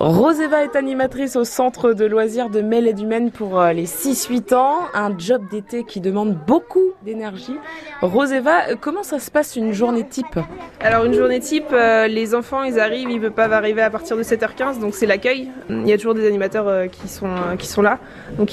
Roseva est animatrice au centre de loisirs de Mel et du Maine pour euh, les 6-8 ans, un job d'été qui demande beaucoup d'énergie. Roseva, euh, comment ça se passe une journée type? Alors une journée type, euh, les enfants ils arrivent, ils peuvent pas arriver à partir de 7h15, donc c'est l'accueil. Il y a toujours des animateurs qui sont qui sont là, donc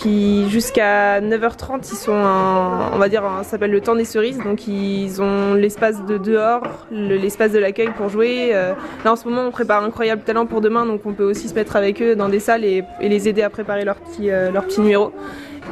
jusqu'à 9h30 ils sont, on va dire, ça s'appelle le temps des cerises, donc ils ont l'espace de dehors, l'espace de l'accueil pour jouer. Là en ce moment on prépare incroyable talent pour demain, donc on peut aussi se mettre avec eux dans des salles et, les aider à préparer leur petit, euh, leur petit numéro.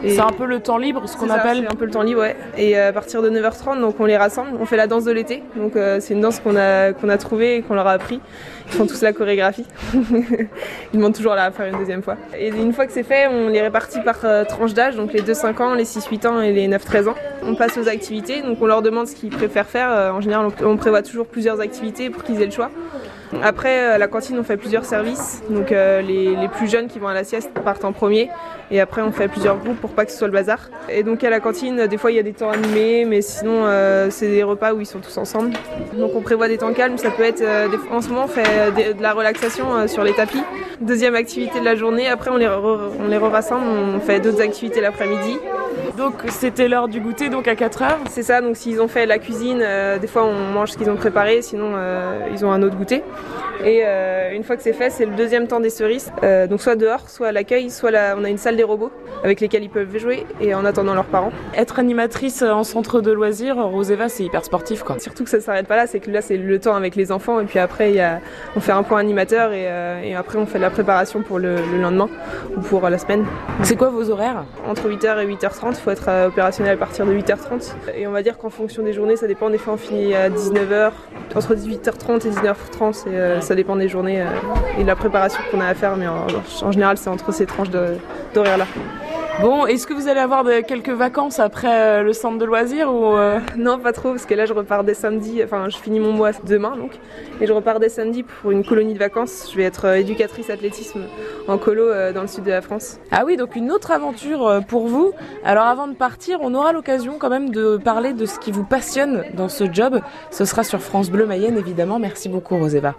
C'est un peu le temps libre, ce qu'on appelle. C'est un peu le temps libre, ouais. Et à partir de 9h30, donc on les rassemble, on fait la danse de l'été. Donc euh, c'est une danse qu'on a qu'on a trouvée et qu'on leur a appris. Ils font tous la chorégraphie. Ils demandent toujours à la faire une deuxième fois. Et une fois que c'est fait, on les répartit par euh, tranche d'âge, donc les 2-5 ans, les 6-8 ans et les 9-13 ans. On passe aux activités, donc on leur demande ce qu'ils préfèrent faire. en général, on prévoit toujours plusieurs activités pour qu'ils aient le choix. Après, à la cantine, on fait plusieurs services. Donc les, les plus jeunes qui vont à la sieste partent en premier. Et après, on fait plusieurs groupes pour pas que ce soit le bazar. Et donc à la cantine, des fois il y a des temps animés, mais sinon euh, c'est des repas où ils sont tous ensemble. Donc on prévoit des temps calmes, ça peut être euh, en ce moment on fait de la relaxation euh, sur les tapis. Deuxième activité de la journée, après on les, on les rassemble, on fait d'autres activités l'après-midi. Donc c'était l'heure du goûter, donc à 4 heures C'est ça, donc s'ils ont fait la cuisine, des fois on mange ce qu'ils ont préparé, sinon ils ont un autre goûter. Et une fois que c'est fait, c'est le deuxième temps des cerises. donc soit dehors, soit à l'accueil, soit on a une salle des robots avec lesquels ils peuvent jouer et en attendant leurs parents. Être animatrice en centre de loisirs, Roseva, c'est hyper sportif quoi. Surtout que ça s'arrête pas là, c'est que là c'est le temps avec les enfants et puis après y a, on fait un point animateur et, euh, et, après on fait la préparation pour le, lendemain ou pour la semaine. C'est quoi vos horaires? Entre 8h et 8h30, il faut être euh, opérationnel à partir de 8h30 et on va dire qu'en fonction des journées, ça dépend. Des fois on finit à 19h, entre 18h30 et 19h30, et, ça dépend des journées et de la préparation qu'on a à faire, mais en, en général c'est entre ces tranches d'horaires là. Bon, est-ce que vous allez avoir quelques vacances après euh, le centre de loisirs ou euh? Non, pas trop, parce que là je repars dès samedi, enfin je finis mon mois demain donc, et je repars dès samedi pour une colonie de vacances. Je vais être euh, éducatrice athlétisme en colo dans le sud de la France. Ah oui, donc une autre aventure pour vous. Alors avant de partir, on aura l'occasion quand même de parler de ce qui vous passionne dans ce job. Ce sera sur France Bleu Mayenne évidemment. Merci beaucoup Roseva.